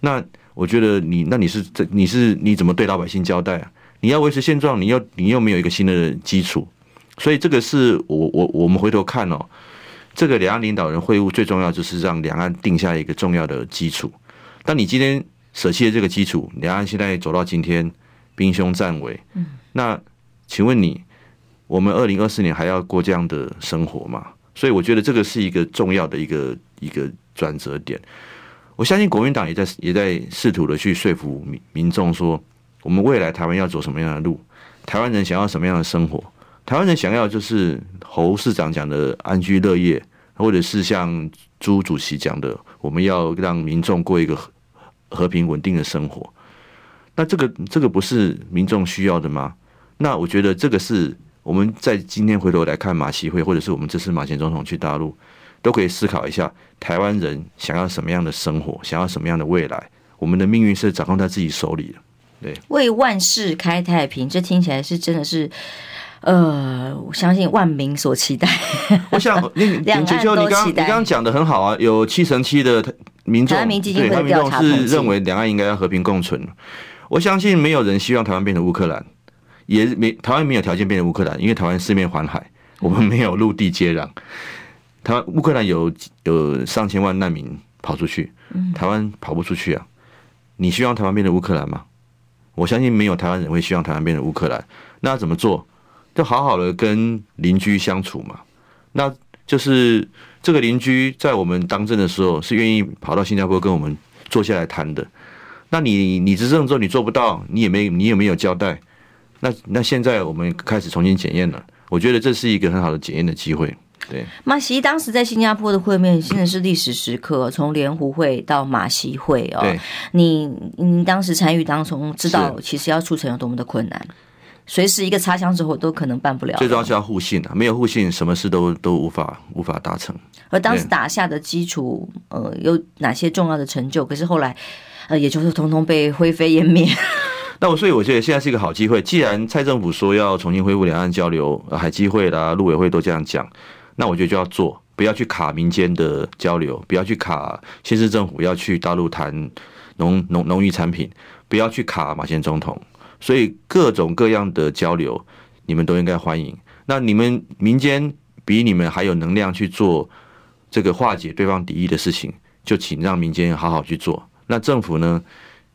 那我觉得你那你是这你是你怎么对老百姓交代啊？你要维持现状，你又你又没有一个新的基础，所以这个是我我我们回头看哦，这个两岸领导人会晤最重要就是让两岸定下一个重要的基础。但你今天舍弃了这个基础，两岸现在走到今天兵凶战危，嗯那请问你？我们二零二四年还要过这样的生活吗？所以我觉得这个是一个重要的一个一个转折点。我相信国民党也在也在试图的去说服民民众说，我们未来台湾要走什么样的路，台湾人想要什么样的生活，台湾人想要就是侯市长讲的安居乐业，或者是像朱主席讲的，我们要让民众过一个和平稳定的生活。那这个这个不是民众需要的吗？那我觉得这个是。我们在今天回头来看马习会，或者是我们这次马前总统去大陆，都可以思考一下台湾人想要什么样的生活，想要什么样的未来。我们的命运是掌控在自己手里的。对，为万世开太平，这听起来是真的是，呃，我相信万民所期待。我想，你你浅秋，你刚你刚刚讲的很好啊，有七成七的民众，对，台湾民众是认为两岸应该要和平共存。我相信没有人希望台湾变成乌克兰。也没台湾没有条件变成乌克兰，因为台湾四面环海，我们没有陆地接壤。台湾乌克兰有有上千万难民跑出去，台湾跑不出去啊！你希望台湾变成乌克兰吗？我相信没有台湾人会希望台湾变成乌克兰。那怎么做？就好好的跟邻居相处嘛。那就是这个邻居在我们当政的时候是愿意跑到新加坡跟我们坐下来谈的。那你你执政之后你做不到，你也没你也没有交代。那那现在我们开始重新检验了，我觉得这是一个很好的检验的机会。对，马习当时在新加坡的会面，真的是历史时刻，从莲湖会到马习会哦。对，你你当时参与当中，知道其实要促成有多么的困难，随时一个擦枪之后都可能办不了。最重要是要互信啊，没有互信，什么事都都无法无法达成。而当时打下的基础，呃，有哪些重要的成就？可是后来，呃，也就是通通被灰飞烟灭。那我所以我觉得现在是一个好机会。既然蔡政府说要重新恢复两岸交流，海基会啦、陆委会都这样讲，那我觉得就要做，不要去卡民间的交流，不要去卡县市政府要去大陆谈农农农渔产品，不要去卡马前总统。所以各种各样的交流，你们都应该欢迎。那你们民间比你们还有能量去做这个化解对方敌意的事情，就请让民间好好去做。那政府呢，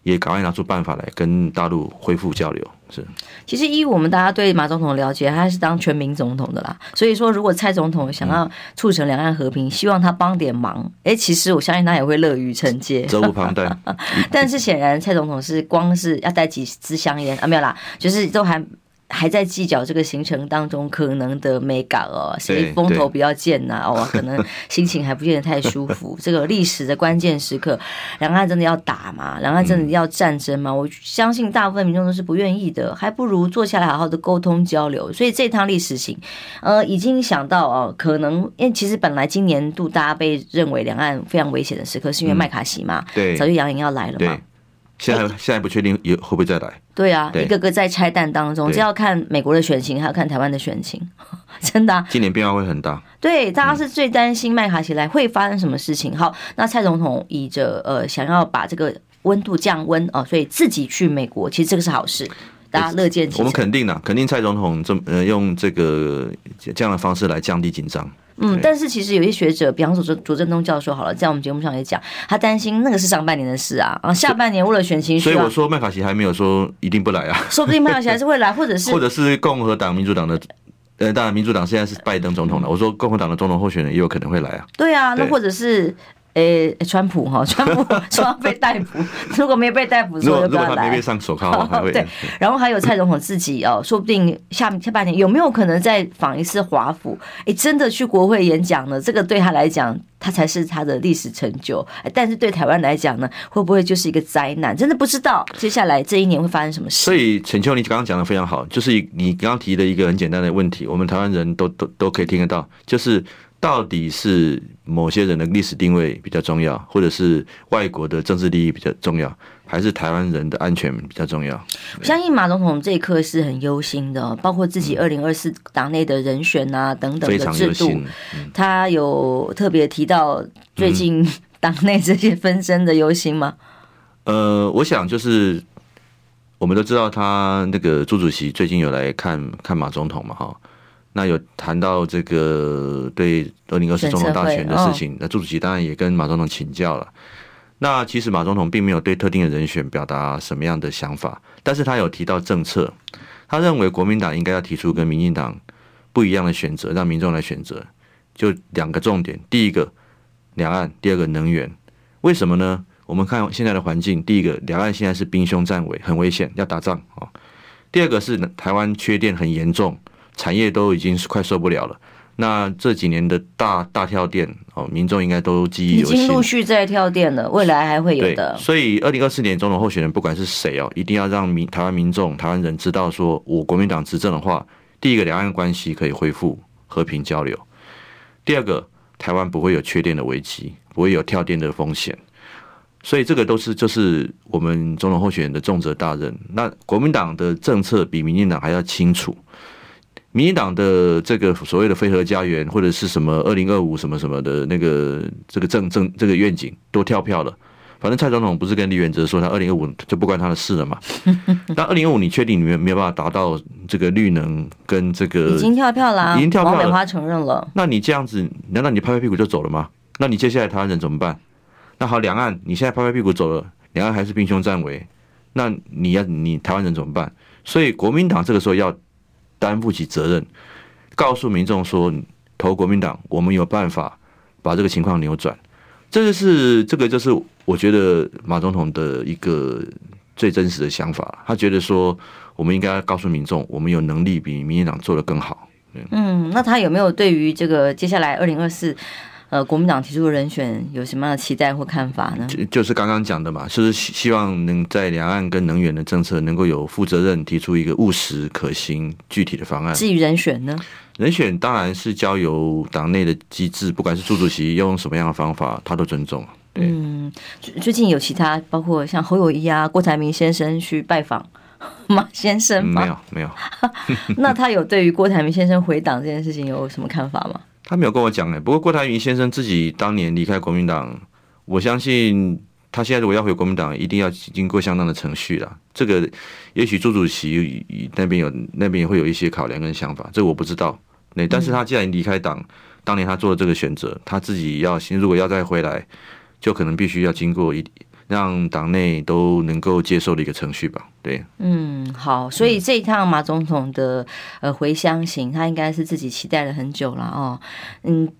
也赶快拿出办法来跟大陆恢复交流。是，其实依我们大家对马总统的了解，他是当全民总统的啦。所以说，如果蔡总统想要促成两岸和平，希望他帮点忙，哎，其实我相信他也会乐于承接，责无旁贷。但是显然，蔡总统是光是要带几支香烟啊，没有啦，就是都还。还在计较这个行程当中可能的美感哦，谁风头比较健呐、啊？哦，可能心情还不见得太舒服。这个历史的关键时刻，两岸真的要打吗？两岸真的要战争吗？我相信大部分民众都是不愿意的，还不如坐下来好好的沟通交流。所以这趟历史行，呃，已经想到哦，可能因为其实本来今年度大家被认为两岸非常危险的时刻，是因为麦卡锡嘛，对，早就扬言要来了嘛。现在现在不确定也会不会再来？对啊，一个个在拆弹当中，这要看美国的选情，还要看台湾的选情，真的、啊。今年变化会很大。对，大家是最担心麦卡锡来会发生什么事情。好，那蔡总统以着呃想要把这个温度降温哦，所以自己去美国，其实这个是好事，大家乐见其成。我们肯定的，肯定蔡总统这呃用这个这样的方式来降低紧张。嗯，但是其实有些学者，比方说卓卓正东教授，好了，在我们节目上也讲，他担心那个是上半年的事啊，啊，下半年为了选情，所以我说麦卡锡还没有说一定不来啊，说不定麦卡锡还是 会来，或者是或者是共和党、民主党的，呃，当然民主党现在是拜登总统了，我说共和党的总统候选人也有可能会来啊，对啊，那或者是。诶、欸，川普哈，川普 说要被逮捕，如果没有被逮捕，说就不要来。如果他没被上手铐，对，对。然后还有蔡总统自己哦，说不定下下半年有没有可能再访一次华府？诶、欸，真的去国会演讲呢？这个对他来讲，他才是他的历史成就。但是对台湾来讲呢，会不会就是一个灾难？真的不知道接下来这一年会发生什么事。所以陈秋，你刚刚讲的非常好，就是你刚刚提的一个很简单的问题，我们台湾人都都都可以听得到，就是。到底是某些人的历史定位比较重要，或者是外国的政治利益比较重要，还是台湾人的安全比较重要？我相信马总统这一刻是很忧心的，包括自己二零二四党内的人选啊等等的制度，嗯、他有特别提到最近党内这些纷争的忧心吗？呃，我想就是我们都知道他那个朱主席最近有来看看马总统嘛，哈。那有谈到这个对二零二四总统大选的事情，那朱主席当然也跟马总统请教了。那其实马总统并没有对特定的人选表达什么样的想法，但是他有提到政策，他认为国民党应该要提出跟民进党不一样的选择，让民众来选择。就两个重点，第一个两岸，第二个能源。为什么呢？我们看现在的环境，第一个两岸现在是兵凶战危，很危险，要打仗啊。第二个是台湾缺电很严重。产业都已经是快受不了了，那这几年的大大跳电哦，民众应该都记忆犹新。已经陆续在跳电了，未来还会有的。所以，二零二四年总统候选人不管是谁哦，一定要让民台湾民众、台湾人知道，说我国民党执政的话，第一个两岸关系可以恢复和平交流；第二个，台湾不会有缺电的危机，不会有跳电的风险。所以，这个都是就是我们总统候选人的重责大任。那国民党的政策比民进党还要清楚。民进党的这个所谓的“非核家园”或者是什么“二零二五”什么什么的那个这个政政这个愿景都跳票了。反正蔡总统不是跟李远哲说他二零二五就不关他的事了嘛？但二零二五你确定你没没有办法达到这个绿能跟这个已经跳票了，已经跳票了，王美花承认了。那你这样子，难道你拍拍屁股就走了吗？那你接下来台湾人怎么办？那好，两岸你现在拍拍屁股走了，两岸还是兵凶战危，那你要你台湾人怎么办？所以国民党这个时候要。担负起责任，告诉民众说，投国民党，我们有办法把这个情况扭转。这个是这个就是我觉得马总统的一个最真实的想法。他觉得说，我们应该告诉民众，我们有能力比民进党做得更好。嗯，那他有没有对于这个接下来二零二四？呃，国民党提出的人选有什么样的期待或看法呢？就就是刚刚讲的嘛，就是希望能在两岸跟能源的政策能够有负责任，提出一个务实可行具体的方案。至于人选呢？人选当然是交由党内的机制，不管是朱主席用什么样的方法，他都尊重。对，嗯，最近有其他包括像侯友谊啊、郭台铭先生去拜访 马先生吗？没有，没有。那他有对于郭台铭先生回党这件事情有什么看法吗？他没有跟我讲哎，不过郭台铭先生自己当年离开国民党，我相信他现在如果要回国民党，一定要经过相当的程序啦。这个也许朱主席那边有那边也会有一些考量跟想法，这我不知道。那但是他既然离开党，当年他做了这个选择，他自己要如果要再回来，就可能必须要经过一让党内都能够接受的一个程序吧。对，嗯，好，所以这一趟马总统的呃回乡行，他应该是自己期待了很久了哦，嗯。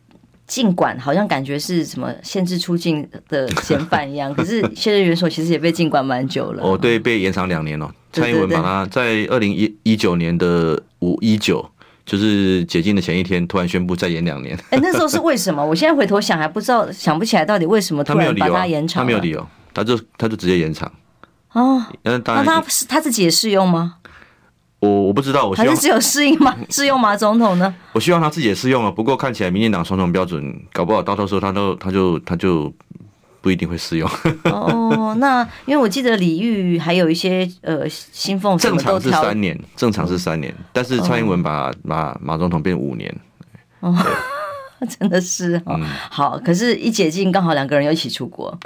尽管好像感觉是什么限制出境的嫌犯一样，可是现任元首其实也被禁管蛮久了。哦，对，被延长两年了。蔡英文把他在二零一一九年的五一九，就是解禁的前一天，突然宣布再延两年。哎，那时候是为什么？我现在回头想还不知道，想不起来到底为什么突然把他延长。他没有理由，他就他就直接延长。哦，那他他自己也适用吗？我我不知道，我希望还是只有适应吗？适用马总统呢？我希望他自己也适用啊。不过看起来民进党双重标准，搞不好到时候他都他就他就不一定会适用。哦，那因为我记得李玉还有一些呃新凤，正常是三年，正常是三年，但是蔡英文把马马总统变五年。哦。真的是哈、嗯、好，可是，一解禁刚好两个人又一起出国，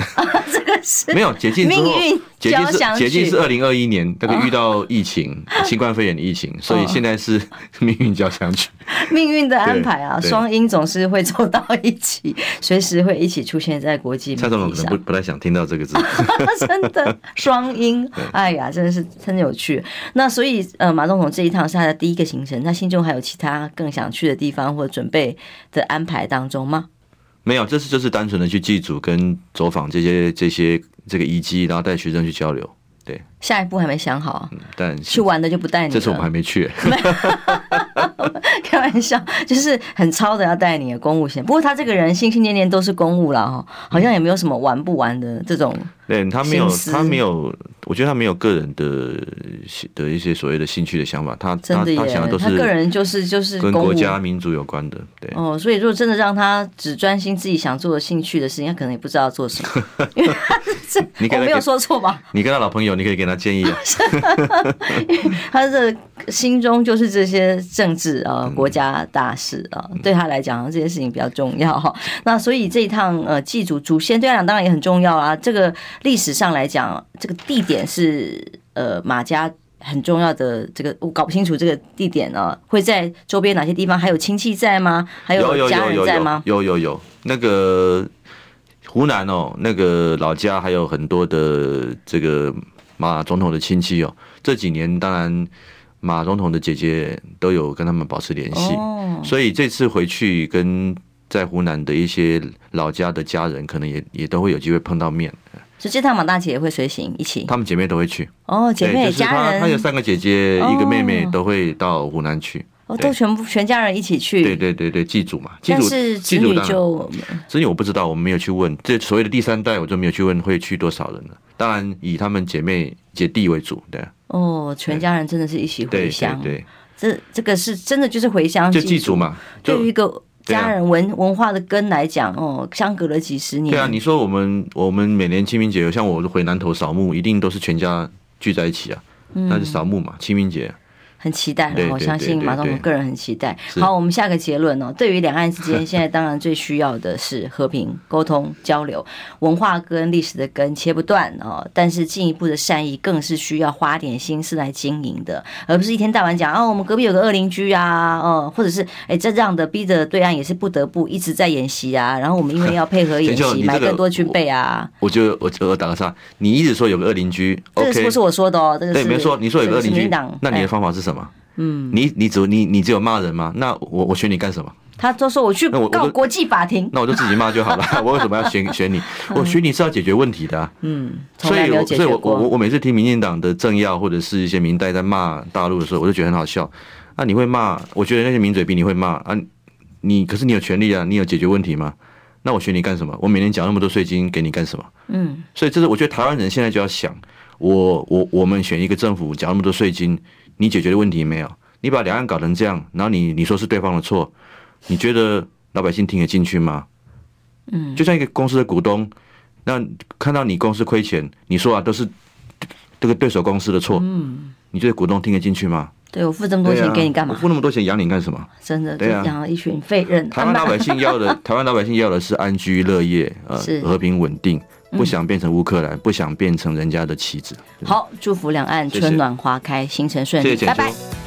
这个是没有解禁之后，命运交响曲。解禁是二零二一年，那个遇到疫情，哦、新冠肺炎的疫情，所以现在是 命运交响曲。命运的安排啊，双音总是会走到一起，随时会一起出现在国际。蔡总统可能不不太想听到这个字，真的双音，哎呀，真的是真有趣。那所以呃，马总统这一趟是他的第一个行程，他心中还有其他更想去的地方或准备的安排。排当中吗？没有，这次就是单纯的去祭祖跟走访这些这些这个遗迹，然后带学生去交流。对，下一步还没想好，嗯、但去玩的就不带你。这次我们还没去，开玩笑，就是很超的要带你的公务线。不过他这个人心心念念都是公务了哈，好像也没有什么玩不玩的这种。对，他没有，他没有。我觉得他没有个人的的一些所谓的兴趣的想法，他他他想的都是他个人就是就是跟国家民族有关的，对。哦，所以如果真的让他只专心自己想做的兴趣的事情，他可能也不知道做什么。因为他这你我没有说错吧？你跟他老朋友，你可以给他建议啊。他的心中就是这些政治啊、国家大事啊，对他来讲这些事情比较重要哈。那所以这一趟呃祭祖祖先对他来讲当然也很重要啊。这个历史上来讲，这个地点。是呃马家很重要的这个，我搞不清楚这个地点呢、啊，会在周边哪些地方？还有亲戚在吗？还有家人在吗？有，有，有，那个湖南哦，那个老家还有很多的这个马总统的亲戚哦。这几年当然马总统的姐姐都有跟他们保持联系，哦、所以这次回去跟在湖南的一些老家的家人，可能也也都会有机会碰到面。所以这趟马大姐也会随行一起，她们姐妹都会去。哦，姐妹家人，她有三个姐姐，一个妹妹都会到湖南去，哦，都全部全家人一起去，对对对对，祭祖嘛，祭祖，但是子女就子女我不知道，我们没有去问，这所谓的第三代我就没有去问会去多少人了，当然以他们姐妹姐弟为主，对，哦，全家人真的是一起回乡，对，这这个是真的就是回乡就祭祖。嘛，就一个。家人文文化的根来讲，哦，相隔了几十年。对啊，你说我们我们每年清明节，像我回南头扫墓，一定都是全家聚在一起啊，那是扫墓嘛，清明节。很期待，我相信马总统个人很期待。好，我们下个结论哦。对于两岸之间，现在当然最需要的是和平沟通交流，文化跟历史的根切不断哦。但是进一步的善意，更是需要花点心思来经营的，而不是一天到晚讲哦，我们隔壁有个恶邻居啊，哦，或者是哎这样的逼着对岸也是不得不一直在演习啊。然后我们因为要配合演习，买更多军备啊。我就我我打个岔，你一直说有个恶邻居，这个是不是我说的哦？这个对，没错，你说有个恶邻居，那你的方法是什么？嗯，你你只你你只有骂人吗？那我我选你干什么？他就说我去告国际法庭，那我就自己骂就好了。我为什么要选选你？我选你是要解决问题的。嗯，所以所以我我我每次听民进党的政要或者是一些民代在骂大陆的时候，我就觉得很好笑。那你会骂？我觉得那些名嘴比你会骂啊。你可是你有权利啊，你有解决问题吗？那我选你干什么？我每年缴那么多税金给你干什么？嗯，所以这是我觉得台湾人现在就要想，我我我们选一个政府缴那么多税金。你解决的问题没有？你把两岸搞成这样，然后你你说是对方的错，你觉得老百姓听得进去吗？嗯，就像一个公司的股东，那看到你公司亏钱，你说啊都是这个对手公司的错，嗯，你觉得股东听得进去吗？对，我付这么多钱给你干嘛？我付那么多钱养你干什么？真的，对啊，养了一群废人。台湾 老百姓要的，台湾老百姓要的是安居乐业，呃，和平稳定。不想变成乌克兰，不想变成人家的棋子。好，祝福两岸春暖花开，行程顺利，拜拜。